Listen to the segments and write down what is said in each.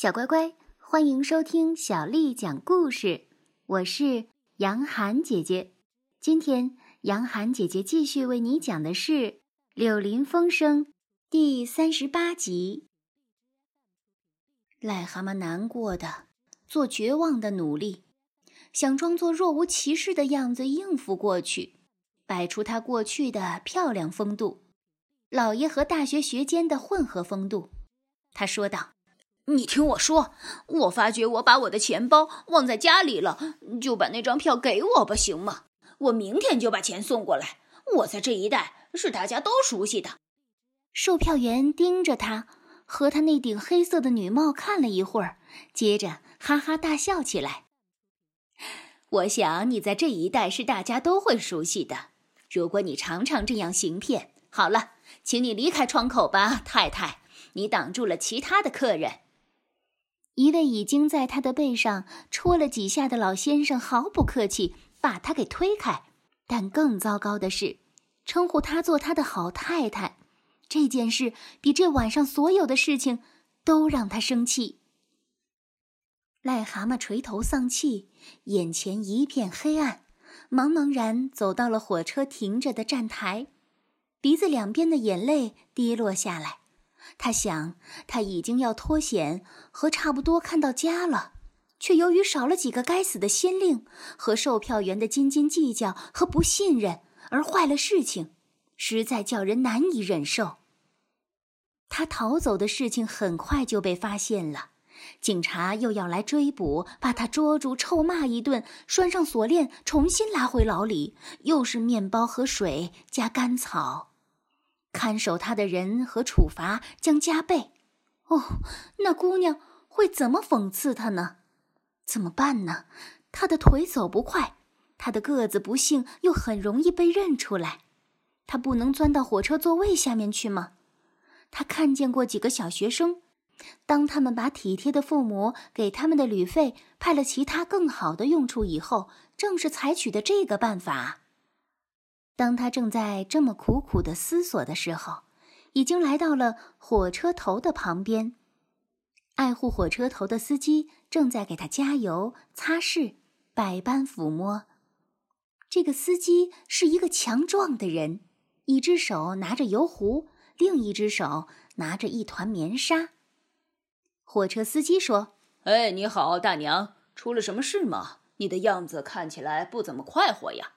小乖乖，欢迎收听小丽讲故事。我是杨涵姐姐。今天，杨涵姐姐继续为你讲的是《柳林风声》第三十八集。癞蛤蟆难过的做绝望的努力，想装作若无其事的样子应付过去，摆出他过去的漂亮风度，老爷和大学学监的混合风度。他说道。你听我说，我发觉我把我的钱包忘在家里了，就把那张票给我吧，行吗？我明天就把钱送过来。我在这一带是大家都熟悉的。售票员盯着他和他那顶黑色的女帽看了一会儿，接着哈哈大笑起来。我想你在这一带是大家都会熟悉的。如果你常常这样行骗，好了，请你离开窗口吧，太太，你挡住了其他的客人。一位已经在他的背上戳了几下的老先生毫不客气，把他给推开。但更糟糕的是，称呼他做他的好太太，这件事比这晚上所有的事情都让他生气。癞蛤蟆垂头丧气，眼前一片黑暗，茫茫然走到了火车停着的站台，鼻子两边的眼泪滴落下来。他想，他已经要脱险和差不多看到家了，却由于少了几个该死的先令和售票员的斤斤计较和不信任而坏了事情，实在叫人难以忍受。他逃走的事情很快就被发现了，警察又要来追捕，把他捉住，臭骂一顿，拴上锁链，重新拉回牢里，又是面包和水加干草。看守他的人和处罚将加倍。哦，那姑娘会怎么讽刺他呢？怎么办呢？他的腿走不快，他的个子不幸又很容易被认出来。他不能钻到火车座位下面去吗？他看见过几个小学生，当他们把体贴的父母给他们的旅费派了其他更好的用处以后，正是采取的这个办法。当他正在这么苦苦的思索的时候，已经来到了火车头的旁边。爱护火车头的司机正在给他加油、擦拭、百般抚摸。这个司机是一个强壮的人，一只手拿着油壶，另一只手拿着一团棉纱。火车司机说：“哎，你好，大娘，出了什么事吗？你的样子看起来不怎么快活呀。”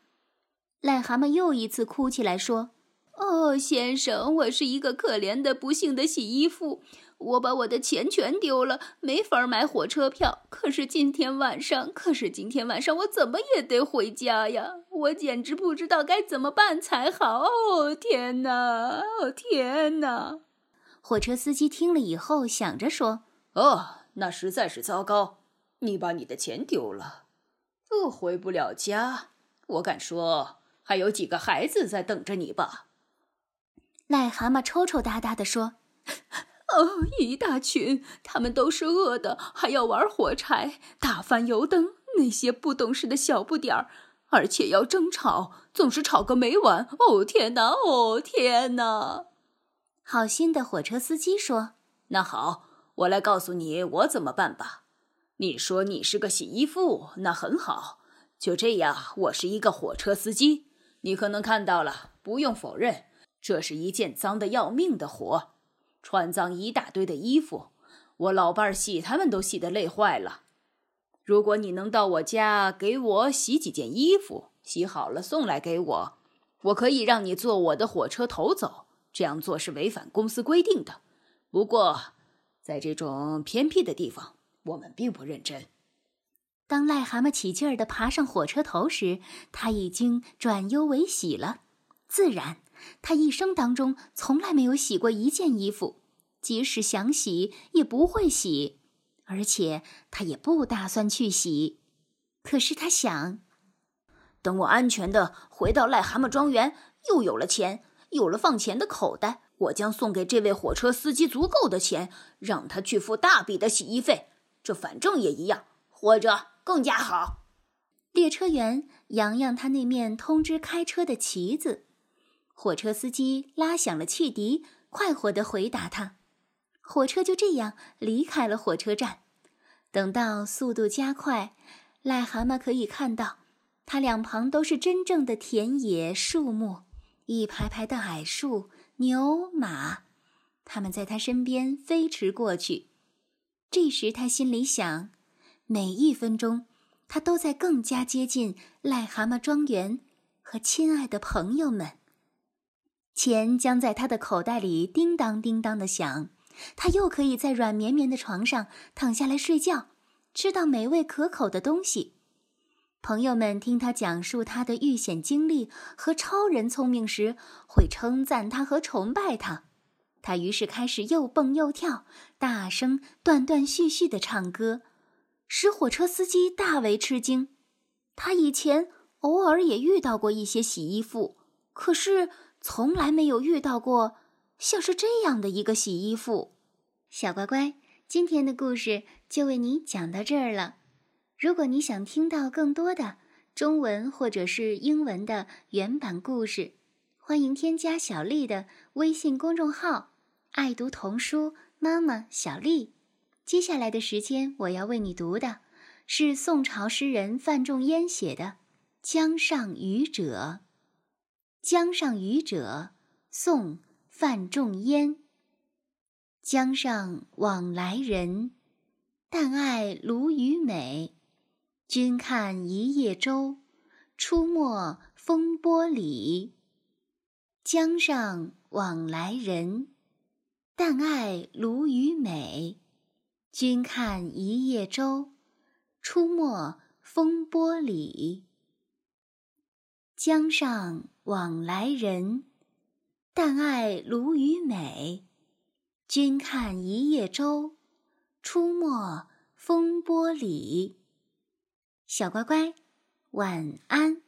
癞蛤蟆又一次哭起来，说：“哦，先生，我是一个可怜的、不幸的洗衣服，我把我的钱全丢了，没法买火车票。可是今天晚上，可是今天晚上，我怎么也得回家呀！我简直不知道该怎么办才好。哦，天哪！哦，天哪！”火车司机听了以后，想着说：“哦，那实在是糟糕，你把你的钱丢了，哦，回不了家。我敢说。”还有几个孩子在等着你吧？癞蛤蟆抽抽搭搭地说：“哦，一大群，他们都是饿的，还要玩火柴、打翻油灯，那些不懂事的小不点儿，而且要争吵，总是吵个没完。哦天哪！哦天哪！”好心的火车司机说：“那好，我来告诉你我怎么办吧。你说你是个洗衣服，那很好。就这样，我是一个火车司机。”你可能看到了，不用否认，这是一件脏的要命的活，穿脏一大堆的衣服，我老伴儿洗他们都洗得累坏了。如果你能到我家给我洗几件衣服，洗好了送来给我，我可以让你坐我的火车头走。这样做是违反公司规定的。不过，在这种偏僻的地方，我们并不认真。当癞蛤蟆起劲儿地爬上火车头时，他已经转忧为喜了。自然，他一生当中从来没有洗过一件衣服，即使想洗也不会洗，而且他也不打算去洗。可是他想，等我安全地回到癞蛤蟆庄园，又有了钱，有了放钱的口袋，我将送给这位火车司机足够的钱，让他去付大笔的洗衣费。这反正也一样，或者。更加好。列车员扬扬他那面通知开车的旗子，火车司机拉响了汽笛，快活地回答他：“火车就这样离开了火车站。等到速度加快，癞蛤蟆可以看到，它两旁都是真正的田野树木，一排排的矮树、牛马，它们在它身边飞驰过去。这时，他心里想：每一分钟，他都在更加接近癞蛤蟆庄园和亲爱的朋友们。钱将在他的口袋里叮当叮当的响，他又可以在软绵绵的床上躺下来睡觉，吃到美味可口的东西。朋友们听他讲述他的遇险经历和超人聪明时，会称赞他和崇拜他。他于是开始又蹦又跳，大声断断续续的唱歌，使火车司机大为吃惊。他以前偶尔也遇到过一些洗衣服，可是。从来没有遇到过像是这样的一个洗衣服，小乖乖，今天的故事就为你讲到这儿了。如果你想听到更多的中文或者是英文的原版故事，欢迎添加小丽的微信公众号“爱读童书妈妈小丽”。接下来的时间，我要为你读的是宋朝诗人范仲淹写的《江上渔者》。江上渔者，宋·范仲淹。江上往来人，但爱鲈鱼美。君看一叶舟，出没风波里。江上往来人，但爱鲈鱼美。君看一叶舟，出没风波里。江上。往来人，但爱鲈鱼美。君看一叶舟，出没风波里。小乖乖，晚安。